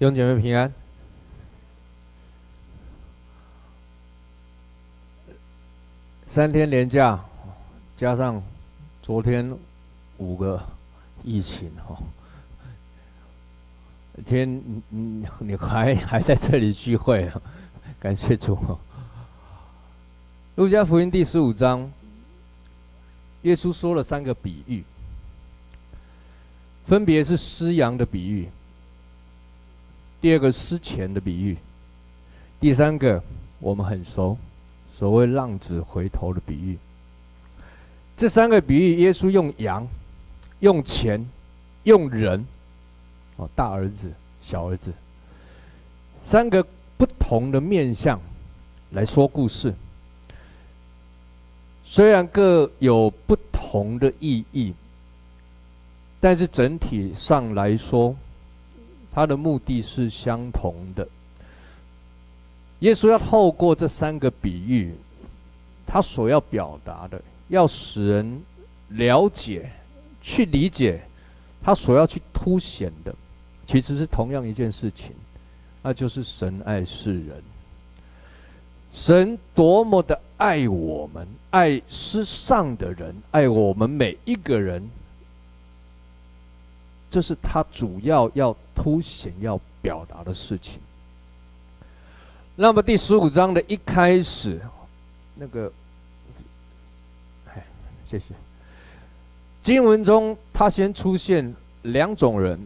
弟兄姐妹平安。三天连假，加上昨天五个疫情哈，今天你你还 还在这里聚会啊？感谢主。路加福音第十五章，耶稣说了三个比喻，分别是失羊的比喻。第二个失钱的比喻，第三个我们很熟，所谓浪子回头的比喻。这三个比喻，耶稣用羊、用钱、用人，哦，大儿子、小儿子，三个不同的面相来说故事。虽然各有不同的意义，但是整体上来说，他的目的是相同的。耶稣要透过这三个比喻，他所要表达的，要使人了解、去理解，他所要去凸显的，其实是同样一件事情，那就是神爱世人。神多么的爱我们，爱世上的人，爱我们每一个人。这是他主要要凸显、要表达的事情。那么第十五章的一开始，那个，哎，谢谢。经文中，他先出现两种人。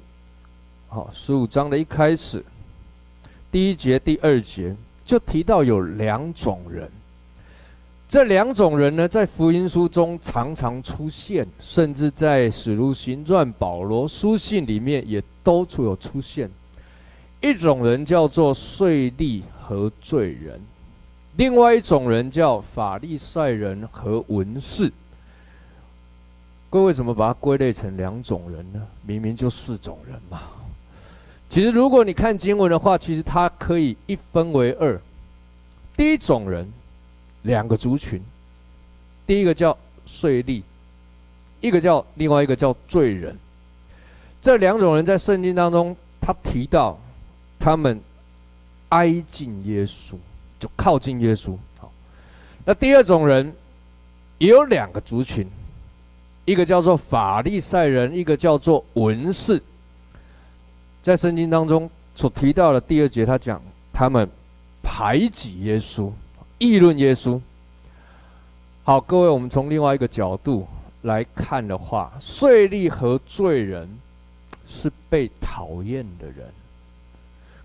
好，十五章的一开始，第一节、第二节就提到有两种人。这两种人呢，在福音书中常常出现，甚至在使徒行传、保罗书信里面也都出有出现。一种人叫做税吏和罪人，另外一种人叫法利赛人和文士。各位为什么把它归类成两种人呢？明明就四种人嘛。其实如果你看经文的话，其实它可以一分为二。第一种人。两个族群，第一个叫税吏，一个叫另外一个叫罪人。这两种人在圣经当中，他提到他们挨近耶稣，就靠近耶稣。好，那第二种人也有两个族群，一个叫做法利赛人，一个叫做文士。在圣经当中所提到的第二节，他讲他们排挤耶稣。议论耶稣。好，各位，我们从另外一个角度来看的话，税吏和罪人是被讨厌的人。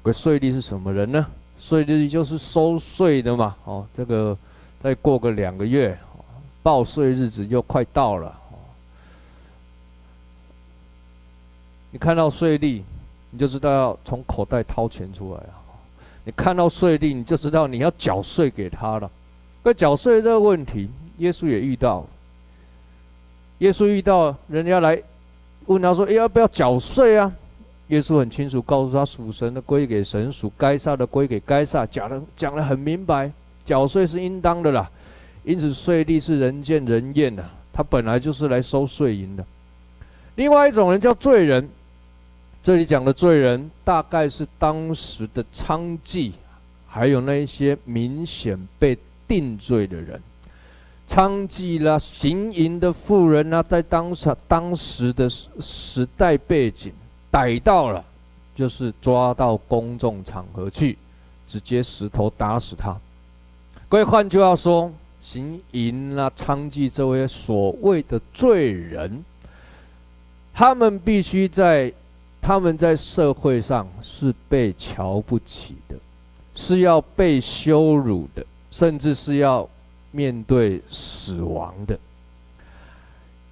可税吏是什么人呢？税吏就是收税的嘛。哦，这个再过个两个月，报税日子就快到了。你看到税吏，你就知道要从口袋掏钱出来啊。你看到税吏，你就知道你要缴税给他了。那缴税这个问题，耶稣也遇到。耶稣遇到人家来问他说：“欸，要不要缴税啊？”耶稣很清楚告诉他：“属神的归给神，属该撒的归给该撒。”讲的讲的很明白，缴税是应当的啦。因此，税吏是人见人厌的，他本来就是来收税银的。另外一种人叫罪人。这里讲的罪人，大概是当时的娼妓，还有那一些明显被定罪的人，娼妓啦、行淫的妇人啊，在当时当时的时代背景，逮到了，就是抓到公众场合去，直接石头打死他。各位换句话说，行淫啦、娼妓这位所谓的罪人，他们必须在。他们在社会上是被瞧不起的，是要被羞辱的，甚至是要面对死亡的。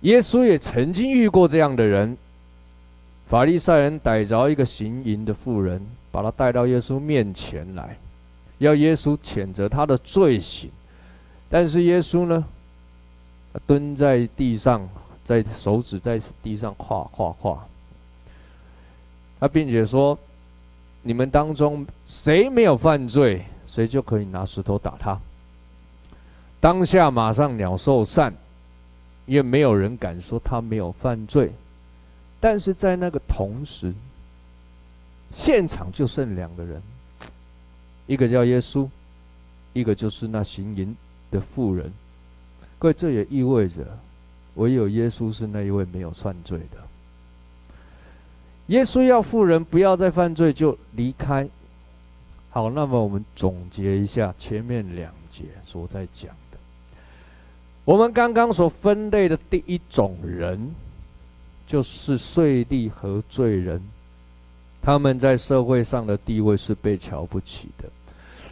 耶稣也曾经遇过这样的人。法利赛人逮着一个行淫的妇人，把他带到耶稣面前来，要耶稣谴责他的罪行。但是耶稣呢，蹲在地上，在手指在地上画画画。他并且说：“你们当中谁没有犯罪，谁就可以拿石头打他。”当下马上鸟兽散，也没有人敢说他没有犯罪。但是在那个同时，现场就剩两个人，一个叫耶稣，一个就是那行淫的妇人。各位，这也意味着，唯有耶稣是那一位没有犯罪的。耶稣要富人不要再犯罪，就离开。好，那么我们总结一下前面两节所在讲的。我们刚刚所分类的第一种人，就是税吏和罪人。他们在社会上的地位是被瞧不起的，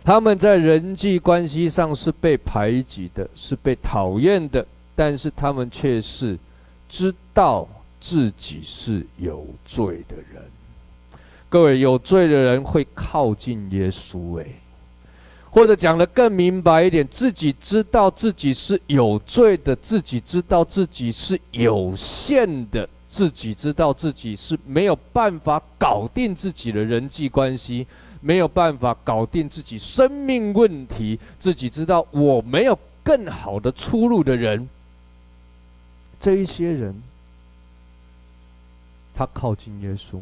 他们在人际关系上是被排挤的，是被讨厌的。但是他们却是知道。自己是有罪的人，各位有罪的人会靠近耶稣，诶，或者讲得更明白一点，自己知道自己是有罪的，自己知道自己是有限的，自己知道自己是没有办法搞定自己的人际关系，没有办法搞定自己生命问题，自己知道我没有更好的出路的人，这一些人。他靠近耶稣，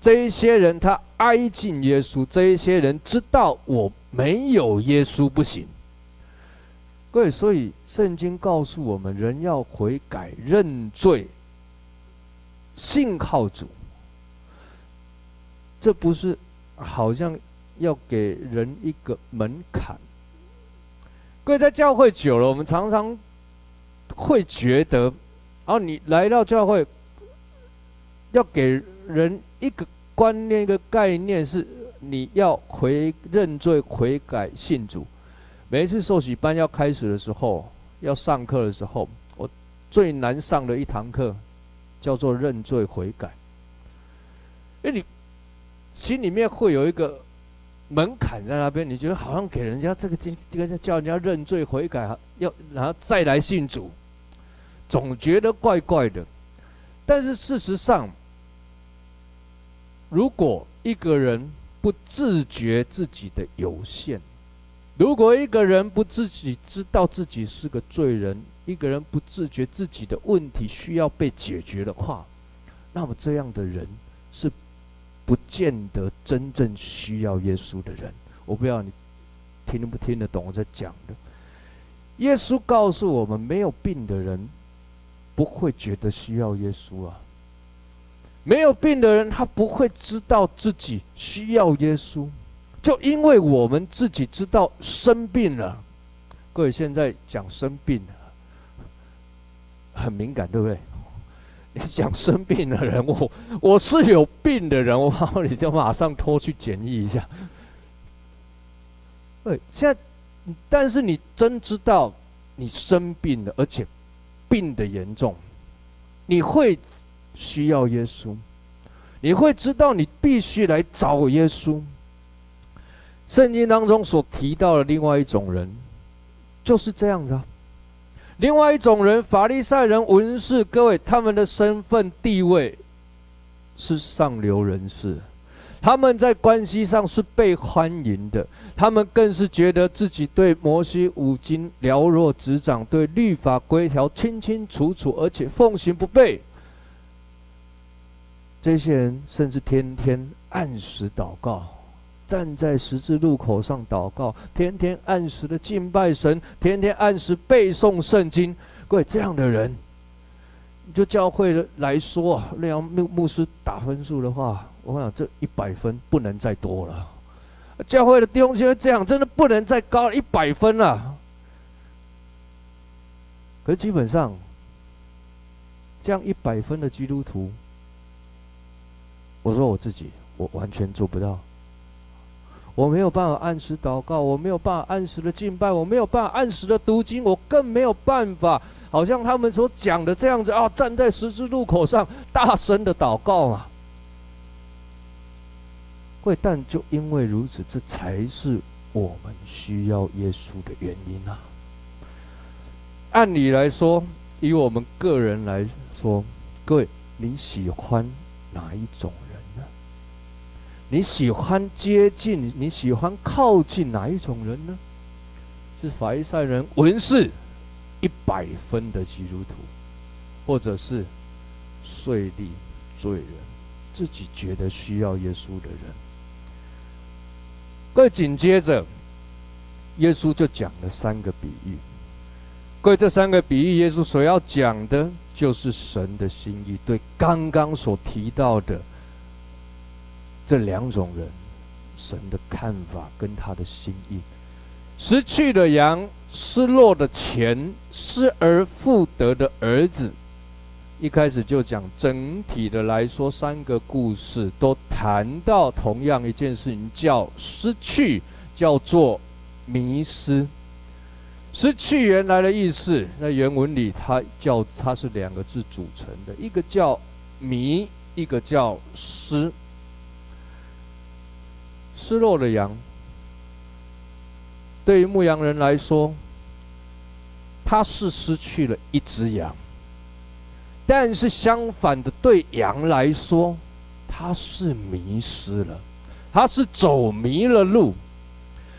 这一些人他挨近耶稣，这一些人知道我没有耶稣不行。各位，所以圣经告诉我们，人要悔改、认罪、信靠主，这不是好像要给人一个门槛。各位在教会久了，我们常常会觉得，啊，你来到教会。要给人一个观念、一个概念，是你要悔认罪、悔改、信主。每一次受洗班要开始的时候，要上课的时候，我最难上的一堂课叫做认罪悔改。因为你心里面会有一个门槛在那边，你觉得好像给人家这个这这个叫人家认罪悔改，要然后再来信主，总觉得怪怪的。但是事实上，如果一个人不自觉自己的有限，如果一个人不自己知道自己是个罪人，一个人不自觉自己的问题需要被解决的话，那么这样的人是不见得真正需要耶稣的人。我不知道你听不听得懂我在讲的。耶稣告诉我们，没有病的人不会觉得需要耶稣啊。没有病的人，他不会知道自己需要耶稣，就因为我们自己知道生病了。各位现在讲生病很敏感，对不对？你讲生病的人，我我是有病的人，我 你就马上拖去检疫一下。对，现在，但是你真知道你生病了，而且病的严重，你会。需要耶稣，你会知道你必须来找耶稣。圣经当中所提到的另外一种人，就是这样子啊。另外一种人，法利赛人、文士，各位他们的身份地位是上流人士，他们在关系上是被欢迎的，他们更是觉得自己对摩西五经了若指掌，对律法规条清清楚楚，而且奉行不悖。这些人甚至天天按时祷告，站在十字路口上祷告，天天按时的敬拜神，天天按时背诵圣经。各位，这样的人，就教会来说啊，那样牧牧师打分数的话，我想这一百分不能再多了。教会的弟兄姐妹这样，真的不能再高一百分了。可基本上，这样一百分的基督徒。我说我自己，我完全做不到。我没有办法按时祷告，我没有办法按时的敬拜，我没有办法按时的读经，我更没有办法，好像他们所讲的这样子啊，站在十字路口上大声的祷告嘛。会，但就因为如此，这才是我们需要耶稣的原因啊。按理来说，以我们个人来说，各位你喜欢哪一种？你喜欢接近，你喜欢靠近哪一种人呢？是法利赛人、文士，一百分的基督徒，或者是税吏、罪人，自己觉得需要耶稣的人。各位紧接着，耶稣就讲了三个比喻。各位这三个比喻，耶稣所要讲的就是神的心意，对刚刚所提到的这两种人，神的看法跟他的心意。失去了羊，失落的钱，失而复得的儿子。一开始就讲整体的来说，三个故事都谈到同样一件事情，叫失去，叫做迷失。失去原来的意思，在原文里，它叫它是两个字组成的，一个叫迷，一个叫失。失落的羊，对于牧羊人来说，他是失去了一只羊。但是相反的，对羊来说，它是迷失了，它是走迷了路。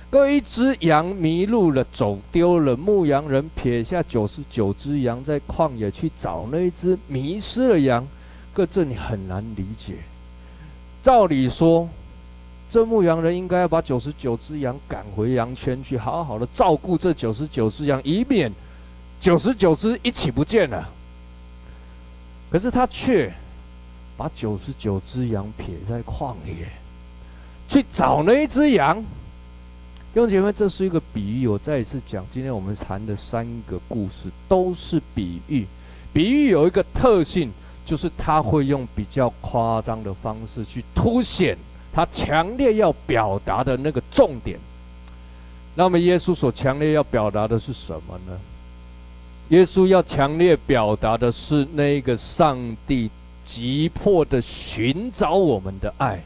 各位，一只羊迷路了，走丢了，牧羊人撇下九十九只羊，在旷野去找那一只迷失的羊。各位，这你很难理解。照理说，这牧羊人应该要把九十九只羊赶回羊圈去，好好的照顾这九十九只羊，以免九十九只一起不见了。可是他却把九十九只羊撇在旷野，去找那一只羊。弟兄姐妹，这是一个比喻。我再一次讲，今天我们谈的三个故事都是比喻。比喻有一个特性，就是他会用比较夸张的方式去凸显他强烈要表达的那个重点。那么，耶稣所强烈要表达的是什么呢？耶稣要强烈表达的是那个上帝急迫的寻找我们的爱，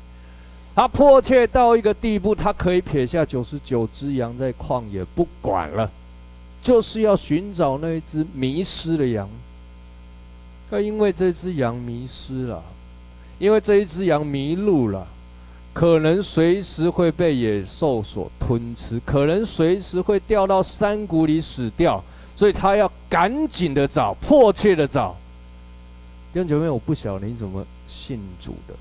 他迫切到一个地步，他可以撇下九十九只羊在旷野不管了，就是要寻找那一只迷失的羊。他因为这只羊迷失了，因为这一只羊迷路了，可能随时会被野兽所吞吃，可能随时会掉到山谷里死掉。所以他要赶紧的找，迫切的找。弟兄姐妹，我不晓得你怎么信主的，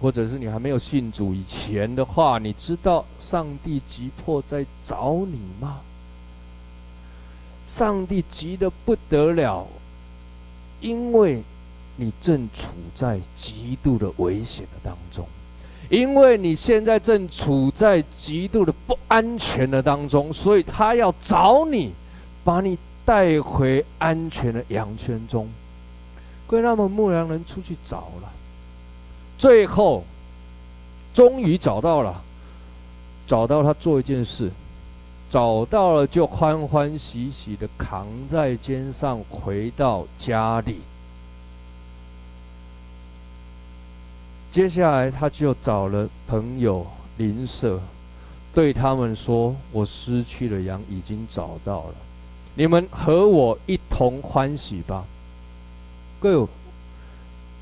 或者是你还没有信主以前的话，你知道上帝急迫在找你吗？上帝急得不得了，因为你正处在极度的危险的当中，因为你现在正处在极度的不安全的当中，所以他要找你。把你带回安全的羊圈中，各位，那么牧羊人出去找了，最后终于找到了，找到他做一件事，找到了就欢欢喜喜的扛在肩上回到家里。接下来他就找了朋友邻舍，对他们说：“我失去的羊已经找到了。”你们和我一同欢喜吧，各位，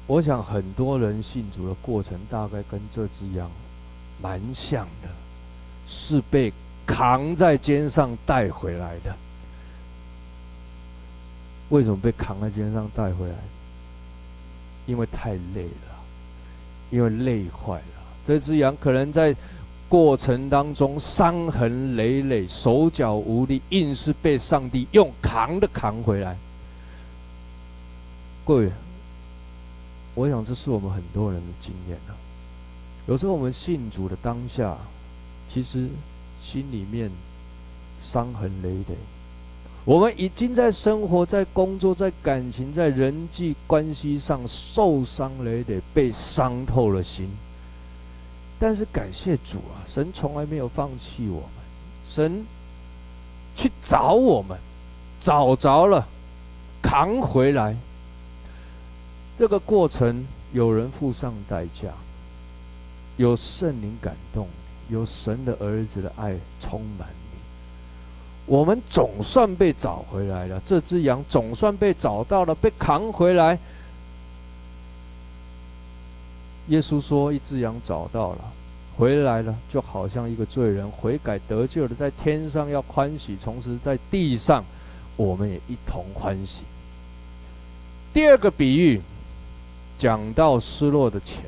我想很多人信主的过程大概跟这只羊蛮像的，是被扛在肩上带回来的。为什么被扛在肩上带回来？因为太累了，因为累坏了。这只羊可能在。过程当中伤痕累累，手脚无力，硬是被上帝用扛的扛回来。各位，我想这是我们很多人的经验啊。有时候我们信主的当下，其实心里面伤痕累累，我们已经在生活、在工作、在感情、在人际关系上受伤累累，被伤透了心。但是感谢主啊，神从来没有放弃我们，神去找我们，找着了，扛回来。这个过程有人付上代价，有圣灵感动，有神的儿子的爱充满。我们总算被找回来了，这只羊总算被找到了，被扛回来。耶稣说：“一只羊找到了，回来了，就好像一个罪人悔改得救了，在天上要欢喜，同时在地上，我们也一同欢喜。”第二个比喻讲到失落的钱，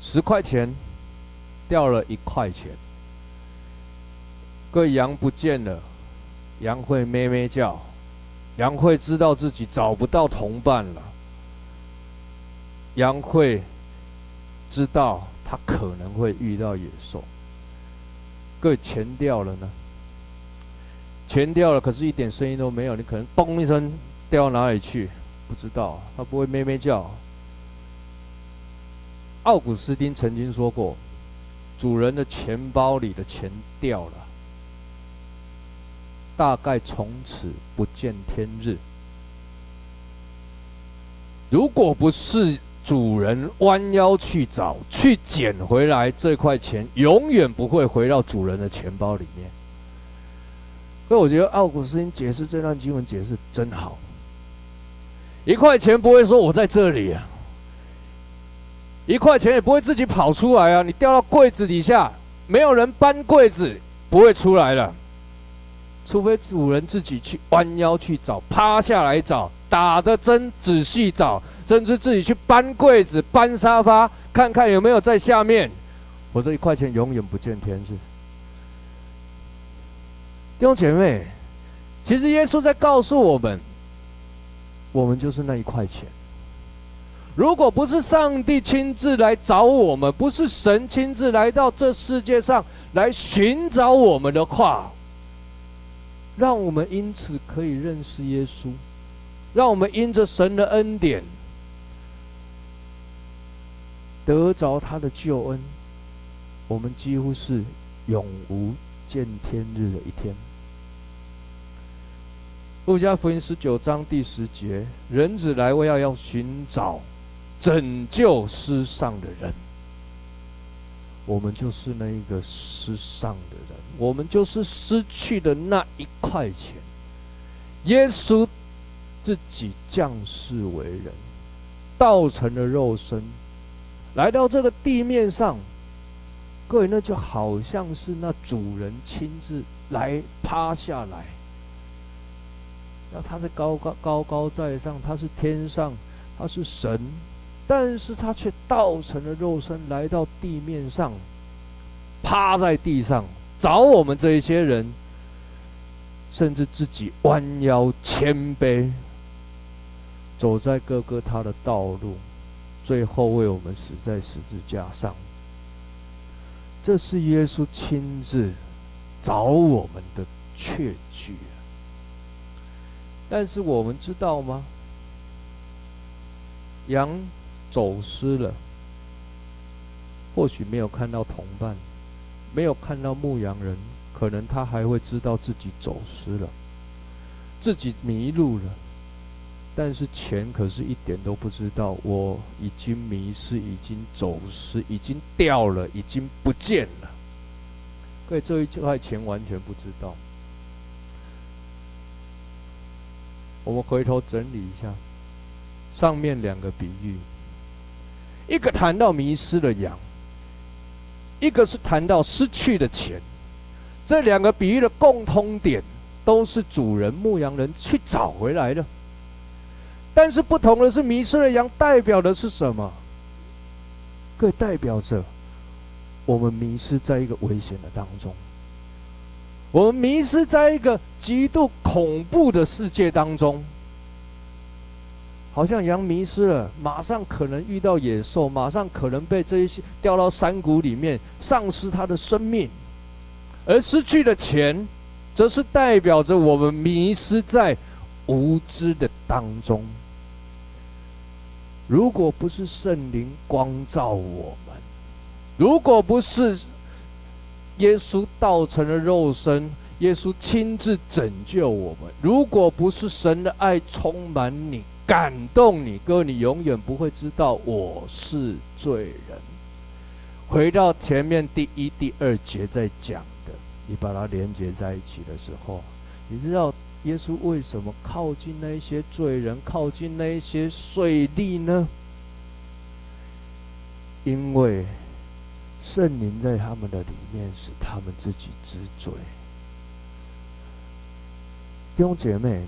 十块钱掉了一块钱，各位羊不见了，羊会咩咩叫，羊会知道自己找不到同伴了，羊会知道他可能会遇到野兽。各位钱掉了呢？钱掉了，可是一点声音都没有，你可能嘣一声掉到哪里去？不知道，它不会咩咩叫。奥古斯丁曾经说过：“主人的钱包里的钱掉了，大概从此不见天日。如果不是主人弯腰去找、去捡回来这块钱，永远不会回到主人的钱包里面。”所以我觉得奥古斯丁解释这段经文解释真好。一块钱不会说“我在这里”啊，一块钱也不会自己跑出来啊。你掉到柜子底下，没有人搬柜子，不会出来了。除非主人自己去弯腰去找，趴下来找，打的针仔细找，甚至自己去搬柜子、搬沙发，看看有没有在下面。我这一块钱永远不见天日。弟兄姐妹，其实耶稣在告诉我们。我们就是那一块钱。如果不是上帝亲自来找我们，不是神亲自来到这世界上来寻找我们的话，让我们因此可以认识耶稣，让我们因着神的恩典得着他的救恩，我们几乎是永无见天日的一天。路加福音十九章第十节：人子来为要要寻找拯救失丧的人。我们就是那一个失丧的人，我们就是失去的那一块钱。耶稣自己降世为人，道成了肉身，来到这个地面上。各位，那就好像是那主人亲自来趴下来。那他是高高高高在上，他是天上，他是神，但是他却道成了肉身，来到地面上，趴在地上找我们这一些人，甚至自己弯腰谦卑，走在各个他的道路，最后为我们死在十字架上。这是耶稣亲自找我们的确据。但是我们知道吗？羊走失了，或许没有看到同伴，没有看到牧羊人，可能他还会知道自己走失了，自己迷路了。但是钱可是一点都不知道，我已经迷失，已经走失，已经掉了，已经不见了。各位，这一块钱完全不知道。我们回头整理一下，上面两个比喻，一个谈到迷失的羊，一个是谈到失去的钱。这两个比喻的共通点都是主人牧羊人去找回来的，但是不同的是，迷失的羊代表的是什么？可以代表着我们迷失在一个危险的当中。我们迷失在一个极度恐怖的世界当中，好像羊迷失了，马上可能遇到野兽，马上可能被这一些掉到山谷里面，丧失他的生命；而失去的钱，则是代表着我们迷失在无知的当中。如果不是圣灵光照我们，如果不是。耶稣道成了肉身，耶稣亲自拯救我们。如果不是神的爱充满你、感动你，哥，你永远不会知道我是罪人。回到前面第一、第二节在讲的，你把它连接在一起的时候，你知道耶稣为什么靠近那些罪人，靠近那些税吏呢？因为。圣灵在他们的里面，使他们自己知罪。弟兄姐妹，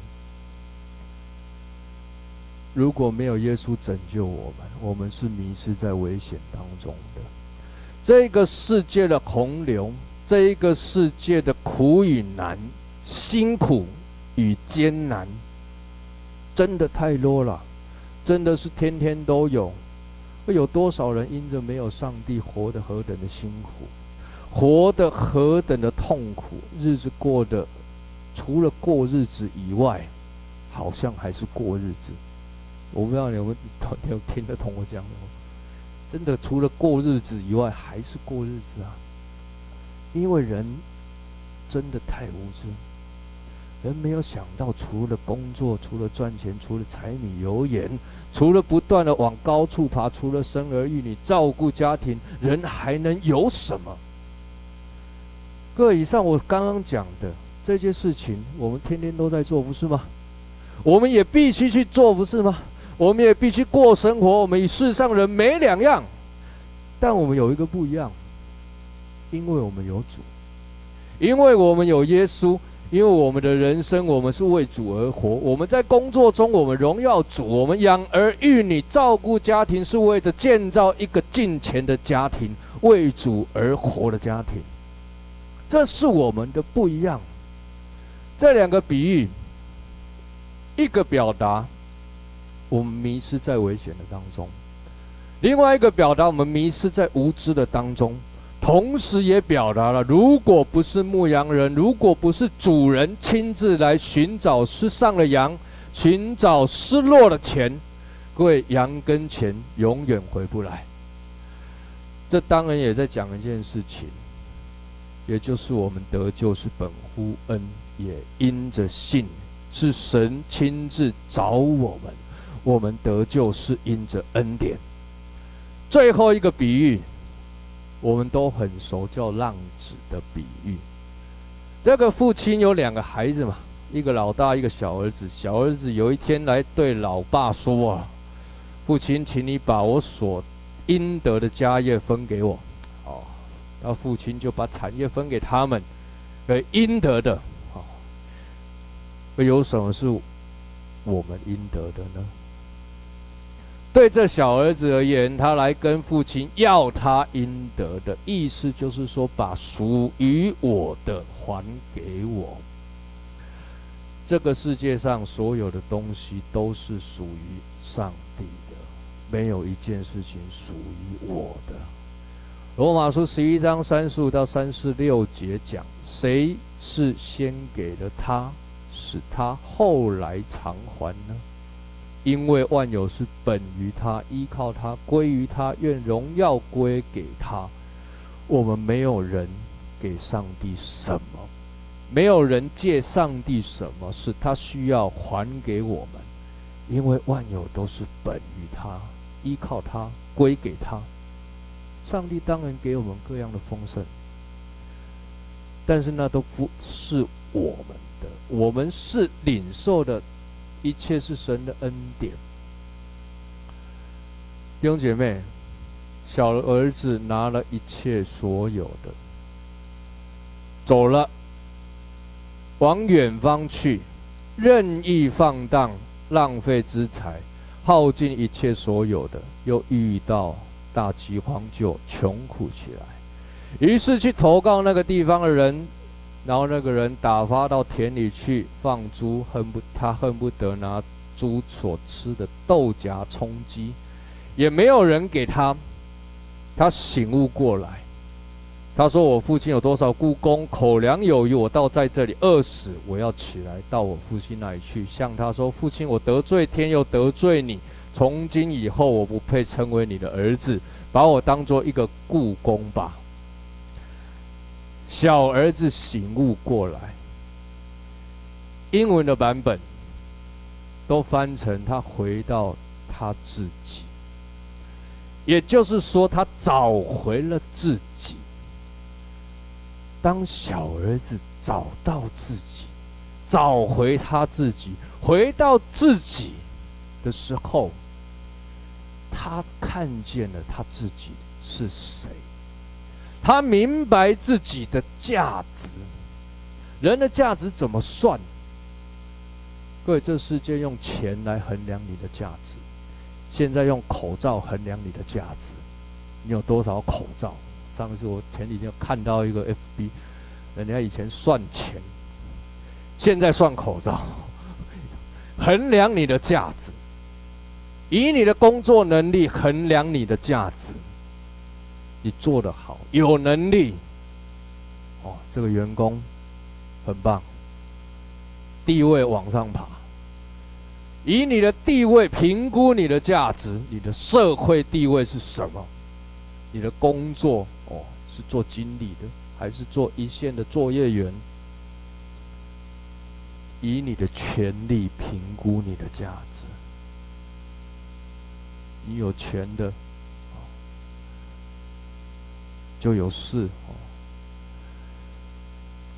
如果没有耶稣拯救我们，我们是迷失在危险当中的。这个世界的洪流，这一个世界的苦与难、辛苦与艰难，真的太多了，真的是天天都有。会有多少人因着没有上帝，活得何等的辛苦，活得何等的痛苦，日子过得除了过日子以外，好像还是过日子。我不知道你有没有有听得懂我讲的？真的除了过日子以外，还是过日子啊！因为人真的太无知，人没有想到，除了工作，除了赚钱，除了柴米油盐，除了不断的往高处爬，除了生儿育女、照顾家庭，人还能有什么？各位，以上我刚刚讲的这些事情，我们天天都在做，不是吗？我们也必须去做，不是吗？我们也必须过生活，我们与世上人没两样，但我们有一个不一样，因为我们有主，因为我们有耶稣，因为我们的人生我们是为主而活。我们在工作中我们荣耀主，我们养儿育女、照顾家庭是为着建造一个敬虔的家庭，为主而活的家庭。这是我们的不一样。这两个比喻，一个表达。我们迷失在危险的当中，另外一个表达我们迷失在无知的当中，同时也表达了，如果不是牧羊人，如果不是主人亲自来寻找失丧的羊，寻找失落的钱，各位羊跟钱永远回不来。这当然也在讲一件事情，也就是我们得救是本乎恩，也因着信，是神亲自找我们。我们得救是因着恩典。最后一个比喻，我们都很熟，叫浪子的比喻。这个父亲有两个孩子嘛，一个老大，一个小儿子。小儿子有一天来对老爸说：“啊，父亲，请你把我所应得的家业分给我。”哦，那父亲就把产业分给他们，给应得的。哦，有什么是我们应得的呢？对这小儿子而言，他来跟父亲要他应得的意思，就是说，把属于我的还给我。这个世界上所有的东西都是属于上帝的，没有一件事情属于我的。罗马书十一章三十五到三十六节讲，谁是先给了他，使他后来偿还呢？因为万有是本于他，依靠他，归于他，愿荣耀归给他。我们没有人给上帝什么，没有人借上帝什么，是他需要还给我们。因为万有都是本于他，依靠他，归给他。上帝当然给我们各样的丰盛，但是那都不是我们的，我们是领受的。一切是神的恩典，弟兄姐妹，小儿子拿了一切所有的，走了，往远方去，任意放荡，浪费资财，耗尽一切所有的，又遇到大饥荒，就穷苦起来，于是去投靠那个地方的人。然后那个人打发到田里去放猪，恨不他恨不得拿猪所吃的豆荚充饥，也没有人给他。他醒悟过来，他说：“我父亲有多少雇工，口粮有余，我倒在这里饿死。我要起来到我父亲那里去，向他说：父亲，我得罪天又得罪你，从今以后我不配称为你的儿子，把我当做一个雇工吧。”小儿子醒悟过来，英文的版本都翻成他回到他自己，也就是说，他找回了自己。当小儿子找到自己，找回他自己，回到自己的时候，他看见了他自己是谁。他明白自己的价值，人的价值怎么算？各位，这世界用钱来衡量你的价值，现在用口罩衡量你的价值。你有多少口罩？上次我前几天看到一个 FB，人家以前算钱，现在算口罩，衡量你的价值，以你的工作能力衡量你的价值。你做得好，有能力，哦，这个员工很棒，地位往上爬。以你的地位评估你的价值，你的社会地位是什么？你的工作哦，是做经理的，还是做一线的作业员？以你的权力评估你的价值。你有权的，就有事哦。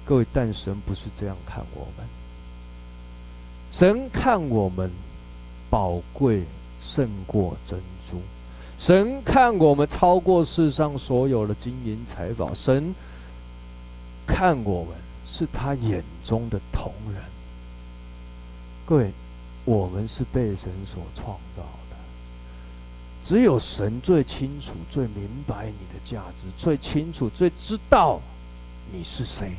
各位，但神不是这样看我们。神看我们宝贵胜过珍珠，神看我们超过世上所有的金银财宝，神看我们是他眼中的瞳人。各位，我们是被神所创造的，只有神最清楚、最明白你的价值，最清楚、最知道你是谁。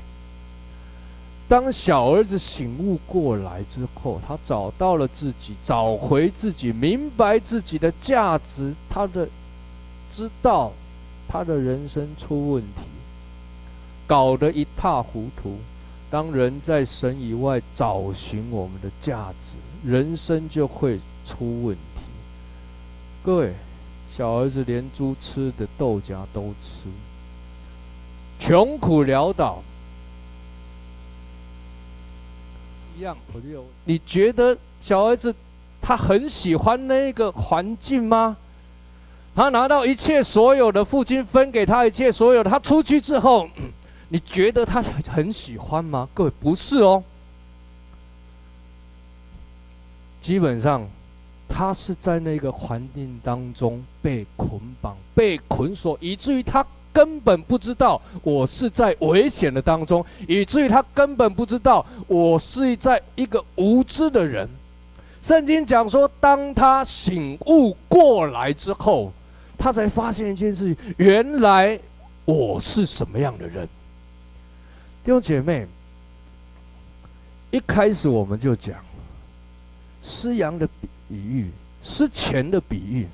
当小儿子醒悟过来之后，他找到了自己，找回自己，明白自己的价值，他的知道他的人生出问题，搞得一塌糊涂。当人在神以外找寻我们的价值，人生就会出问题。各位，小儿子连猪吃的豆荚都吃，穷苦潦倒。一样，我就你觉得小儿子他很喜欢那个环境吗？他拿到一切所有的，父亲分给他一切所有的，他出去之后，你觉得他很喜欢吗？各位不是哦，基本上他是在那个环境当中被捆绑、被捆锁，以至于他。根本不知道我是在危险的当中，以至于他根本不知道我是在一个无知的人。圣经讲说，当他醒悟过来之后，他才发现一件事情：原来我是什么样的人。弟兄姐妹，一开始我们就讲失羊的比喻，失钱的比喻，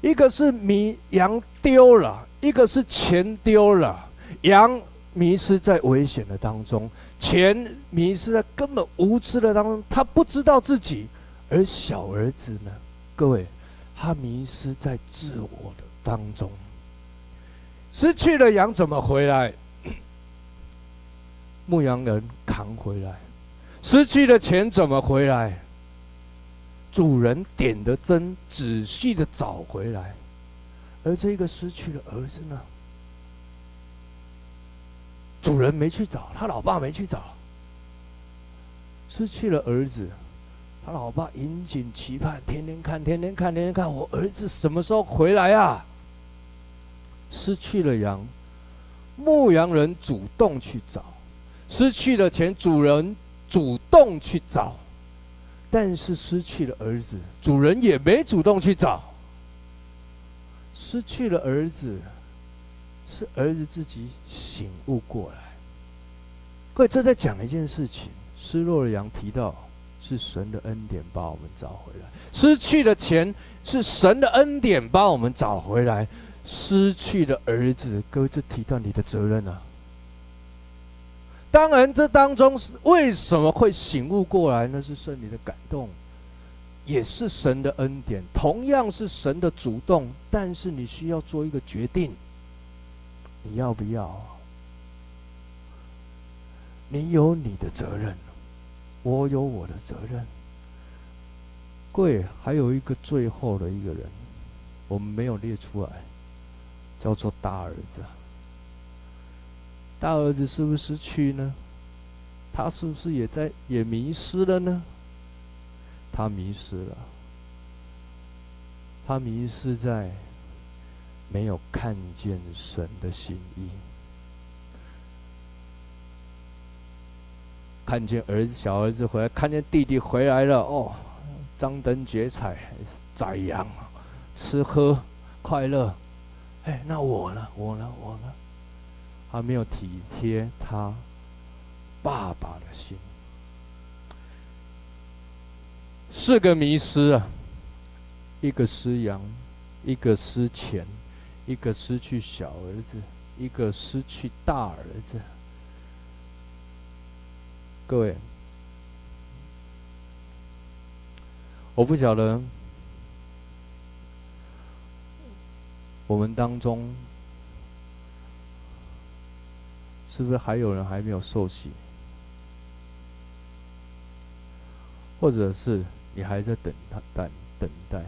一个是迷羊丢了。一个是钱丢了，羊迷失在危险的当中，钱迷失在根本无知的当中，他不知道自己；而小儿子呢，各位，他迷失在自我的当中，失去了羊怎么回来？牧羊人扛回来，失去了钱怎么回来？主人点的灯，仔细的找回来。而这个失去了儿子呢？主人没去找，他老爸没去找。失去了儿子，他老爸引颈期盼，天天看，天天看，天天看，我儿子什么时候回来啊？失去了羊，牧羊人主动去找；失去了钱，主人主动去找。但是失去了儿子，主人也没主动去找。失去了儿子，是儿子自己醒悟过来。各位，这在讲一件事情：失落的羊提到是神的恩典把我们找回来；失去了钱是神的恩典把我们找回来；失去了儿子，各位，这提到你的责任啊。当然，这当中是为什么会醒悟过来呢？是圣灵的感动。也是神的恩典，同样是神的主动，但是你需要做一个决定，你要不要？你有你的责任，我有我的责任。贵，还有一个最后的一个人，我们没有列出来，叫做大儿子。大儿子是不是去呢？他是不是也在也迷失了呢？他迷失了，他迷失在没有看见神的心意，看见儿子小儿子回来，看见弟弟回来了，哦，张灯结彩，宰羊，吃喝快乐。哎，那我呢？我呢？我呢？他没有体贴他爸爸的心。四个迷失啊，一个失羊，一个失钱，一个失去小儿子，一个失去大儿子。各位，我不晓得我们当中是不是还有人还没有受洗，或者是你还在等他等等待？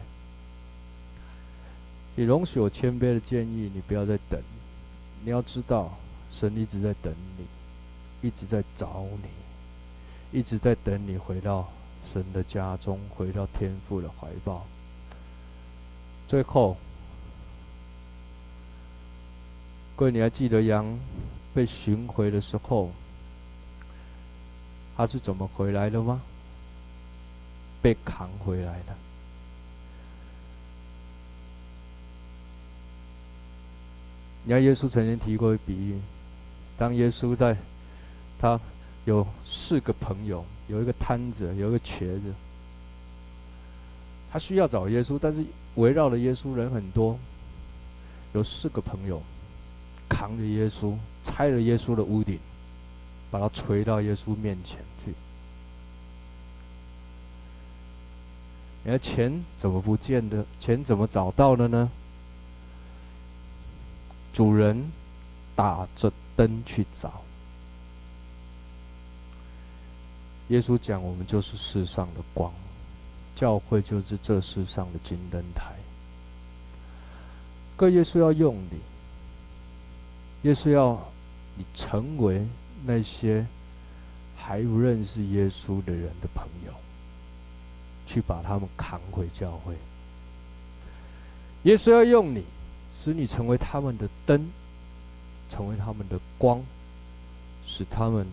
你容许我谦卑的建议，你不要再等。你要知道，神一直在等你，一直在找你。一直在等你回到神的家中，回到天父的怀抱。最后，各位，你还记得羊被寻回的时候，他是怎么回来的吗？被扛回来的。你看，耶稣曾经提过一比喻，当耶稣在他。有四个朋友，有一个瘫子，有一个瘸子。他需要找耶稣，但是围绕的耶稣人很多。有四个朋友扛着耶稣，拆了耶稣的屋顶，把他锤到耶稣面前去。你的钱怎么不见的？钱怎么找到的呢？主人打着灯去找。耶稣讲：“我们就是世上的光，教会就是这世上的金灯台。各耶稣要用你，耶稣要你成为那些还不认识耶稣的人的朋友，去把他们扛回教会。耶稣要用你，使你成为他们的灯，成为他们的光，使他们。”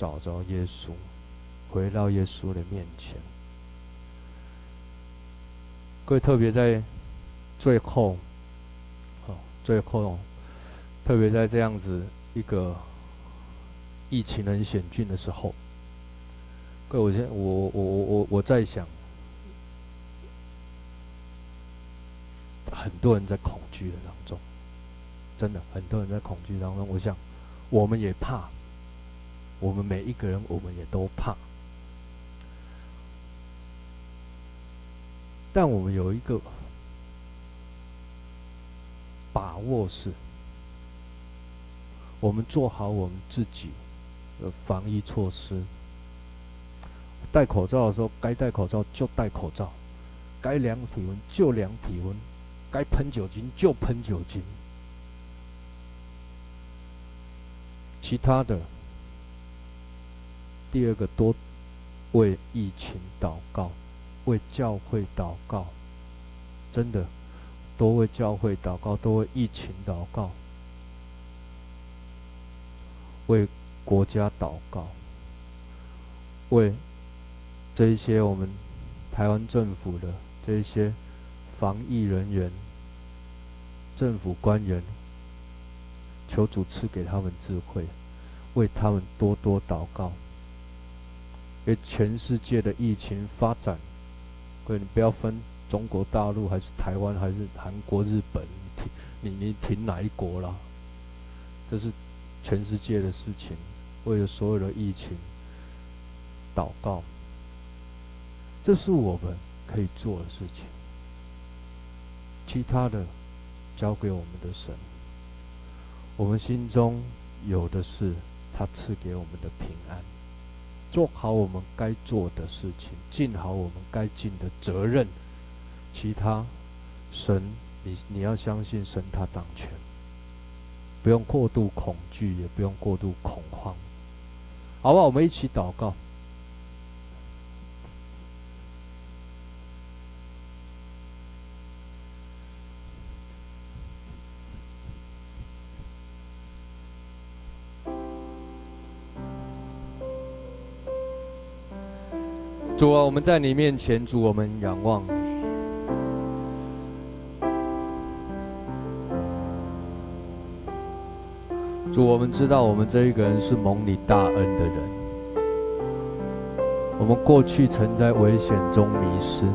找着耶稣，回到耶稣的面前。各位特别在最后，哦，最后，特别在这样子一个疫情很险峻的时候，各位，我现我我我我我在想，很多人在恐惧的当中，真的很多人在恐惧当中，我想我们也怕。我们每一个人，我们也都怕，但我们有一个把握是，我们做好我们自己的防疫措施。戴口罩的时候，该戴口罩就戴口罩，该量体温就量体温，该喷酒精就喷酒精，其他的。第二个，多为疫情祷告，为教会祷告，真的，多为教会祷告，多为疫情祷告，为国家祷告，为这一些我们台湾政府的这一些防疫人员、政府官员，求主赐给他们智慧，为他们多多祷告。因为全世界的疫情发展，各位，你不要分中国大陆还是台湾还是韩国、日本，你你挺哪一国啦？这是全世界的事情，为了所有的疫情祷告，这是我们可以做的事情。其他的交给我们的神，我们心中有的是他赐给我们的平安。做好我们该做的事情，尽好我们该尽的责任。其他，神，你你要相信神，他掌权，不用过度恐惧，也不用过度恐慌，好不好？我们一起祷告。主啊，我们在你面前，主，我们仰望我们知道我们这一个人是蒙你大恩的人。我们过去曾在危险中迷失，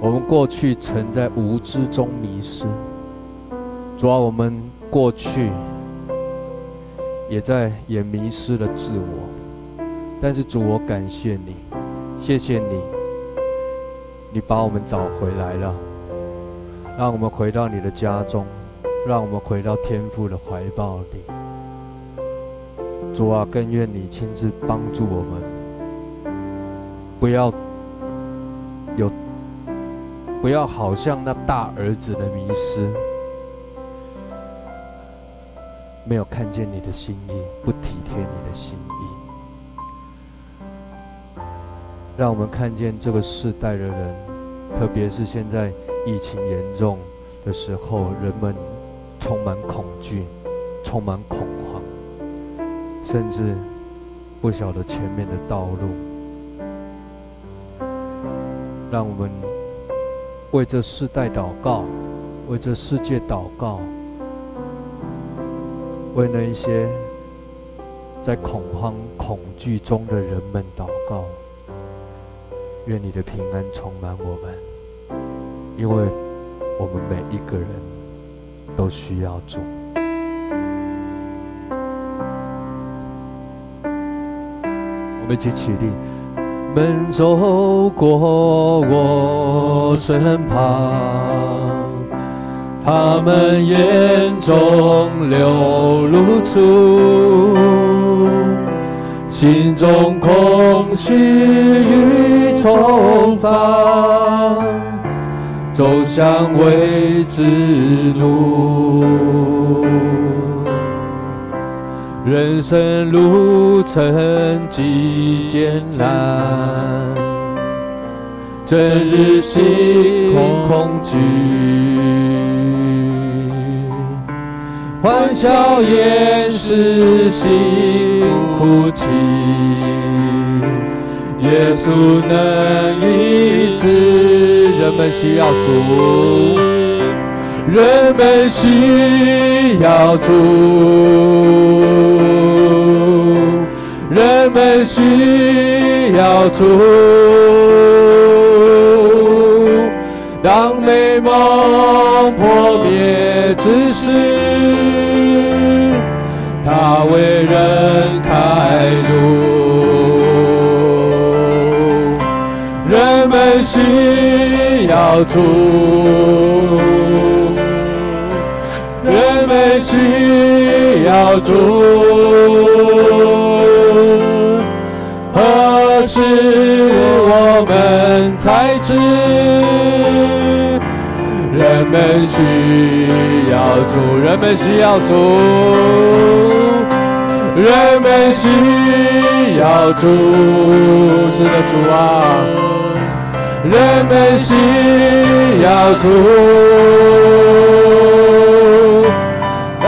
我们过去曾在无知中迷失。主啊，我们过去也在也迷失了自我，但是主，我感谢你。谢谢你，你把我们找回来了，让我们回到你的家中，让我们回到天父的怀抱里。主啊，更愿你亲自帮助我们，不要有，不要好像那大儿子的迷失，没有看见你的心意，不体贴你的心意。让我们看见这个世代的人，特别是现在疫情严重的时候，人们充满恐惧，充满恐，甚至不晓得前面的道路。让我们为这世代祷告，为这世界祷告，为那一些在恐慌、恐惧中的人们祷告。愿你的平安充满我们，因为我们每一个人都需要主。们一起起立，们走过我身旁，他们眼中流露出。心中空虚与愁烦，走向未知路。人生路程极艰难，整日心恐惧。欢笑也是心哭泣，耶稣能医治。人们需要主，人们需要主，人们需要主。当美梦破灭之时。他为人开路，人们需要主，需要主，何时我们才知？人们需要主，人们需要主。人们需要主，是的主啊！人们需要主，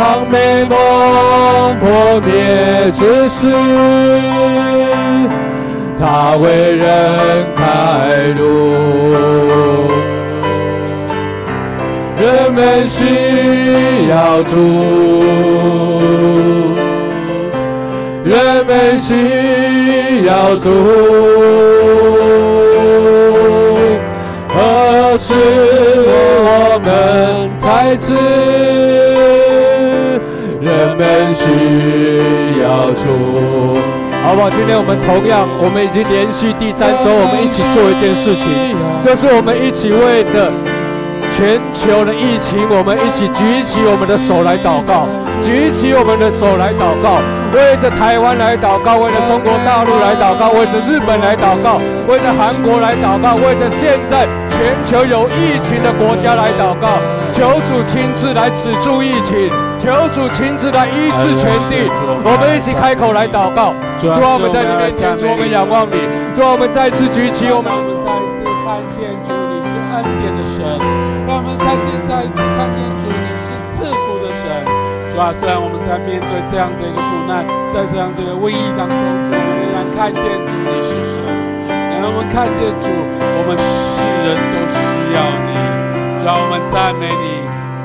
当美梦破灭之时，他为人开路。人们需要主。人们需要主，何时我们才知？需要主，好不好？今天我们同样，我们已经连续第三周，我们一起做一件事情，就是我们一起为着全球的疫情，我们一起举起我们的手来祷告，举起我们的手来祷告。为着台湾来祷告，为着中国大陆来祷告，为着日本来祷告，为着韩国来祷告，为着现在全球有疫情的国家来祷告。求主亲自来止住疫情，求主亲自来医治全地。我们一起开口来祷告。主啊，我们在你面前，主我们仰望你。主啊，我们再次举起我们，我们再次看见主你是恩典的神，让我们再次再一次看见主。主啊，虽然我们在面对这样子一个苦难，在这样这个瘟疫当中，主，我们仍然看见主你是神，让我们看见主，我们世人都需要你，主啊，我们赞美你。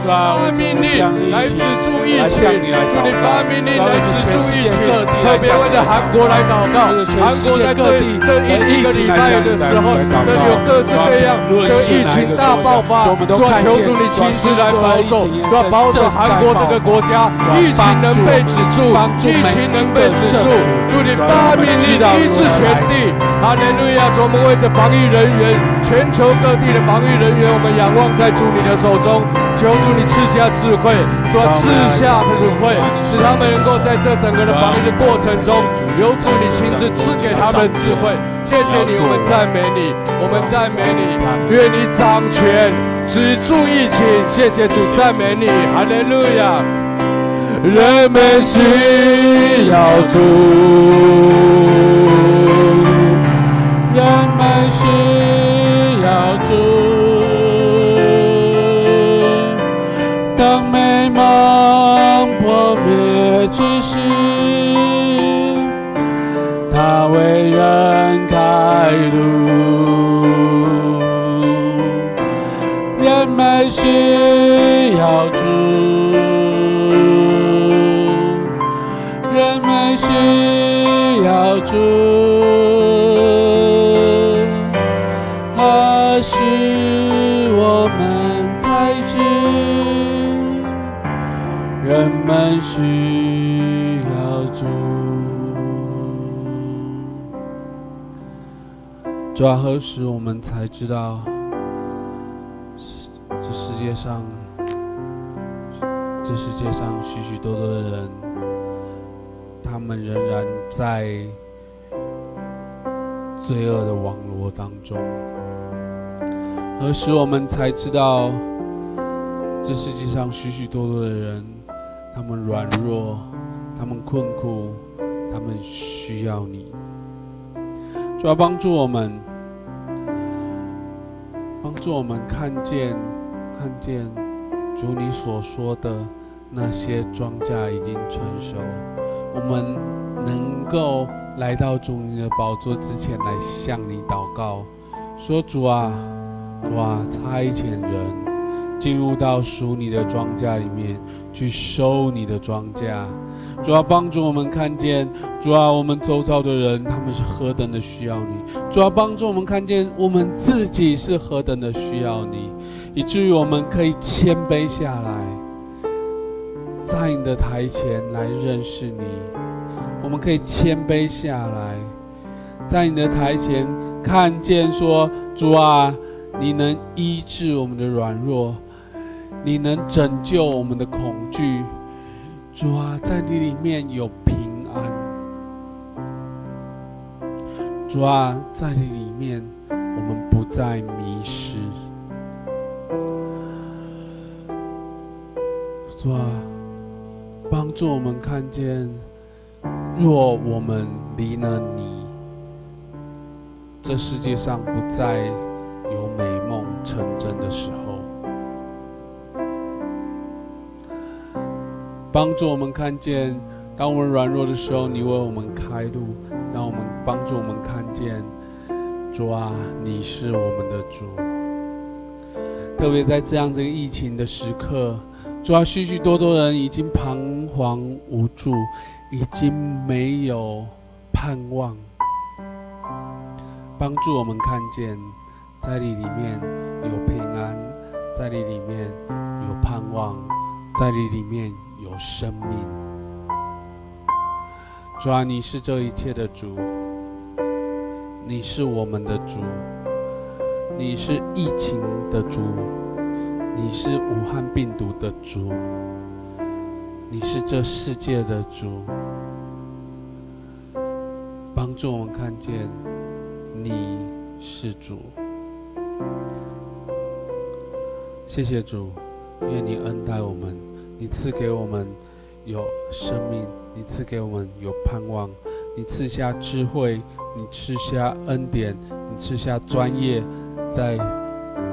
发命令来止住疫情，祝你发命令来止住疫情，特别为着韩国来祷告。韩国在这里这一一个礼拜的时候，都有各式各样这疫情大爆发。主啊，求主你亲自来保守，主啊，保守韩国这个国家，疫情能被止住，疫情能被止住。祝你发命令医治全地。哈利路亚！主，我们为着防疫人员，全球各地的防疫人员，我们仰望在主你的手中，求主。你赐下智慧，主啊，赐下智慧，使他们能够在这整个的防疫的过程中，由主你亲自赐给他们智慧。谢谢你，我们赞美你，我们赞美你，愿你掌权，止住疫情。谢谢主，赞美你，哈利路亚。人们需要主，人们需主，何时我们才知人们需要。主啊，何时我们才知道，这世界上，这世界上许许多多的人，他们仍然在罪恶的网络当中。何时我们才知道，这世界上许许多多的人，他们软弱，他们困苦，他们需要你。主要帮助我们，帮助我们看见，看见主你所说的那些庄稼已经成熟，我们能够来到主你的宝座之前来向你祷告，说主啊，主啊，差遣人进入到属你的庄稼里面去收你的庄稼。主要帮助我们看见，主啊，我们周遭的人他们是何等的需要你。主要帮助我们看见，我们自己是何等的需要你，以至于我们可以谦卑下来，在你的台前来认识你。我们可以谦卑下来，在你的台前看见说，主啊，你能医治我们的软弱，你能拯救我们的恐惧。主啊，在你里面有平安。主啊，在你里面，我们不再迷失。主啊，帮助我们看见，若我们离了你，这世界上不再有美梦成真的时候。帮助我们看见，当我们软弱的时候，你为我们开路；让我们帮助我们看见，主啊，你是我们的主。特别在这样这个疫情的时刻，主啊，许许多多人已经彷徨无助，已经没有盼望。帮助我们看见，在你里面有平安，在你里面有盼望，在你里面。有生命，主啊，你是这一切的主，你是我们的主，你是疫情的主，你是武汉病毒的主，你是这世界的主，帮助我们看见你是主。谢谢主，愿你恩待我们。你赐给我们有生命，你赐给我们有盼望，你赐下智慧，你赐下恩典，你赐下专业，在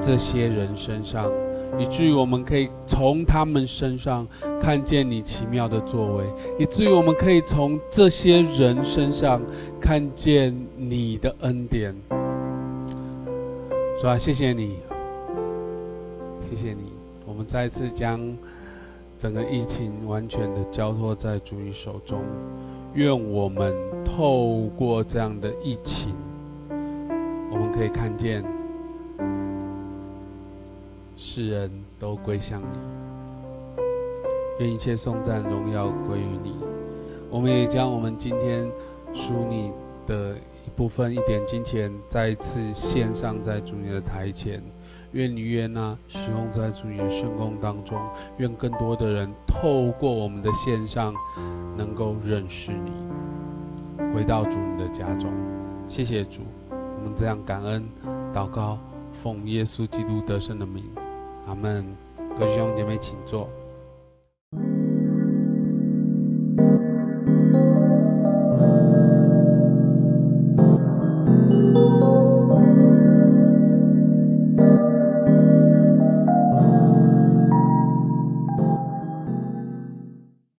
这些人身上，以至于我们可以从他们身上看见你奇妙的作为，以至于我们可以从这些人身上看见你的恩典。主啊，谢谢你，谢谢你，我们再次将整个疫情完全的交托在主你手中。愿我们透过这样的疫情，我们可以看见世人都归向你。愿一切颂赞荣耀归于你。我们也将我们今天属你的一部分一点金钱，再一次献上在主你的台前。愿你愿那使用在主你的圣工当中。愿更多的人透过我们的献上，能够认识你，回到主你的家中。谢谢主，我们这样感恩祷告，奉耶稣基督得胜的名，阿门。各位弟兄姐妹，请坐。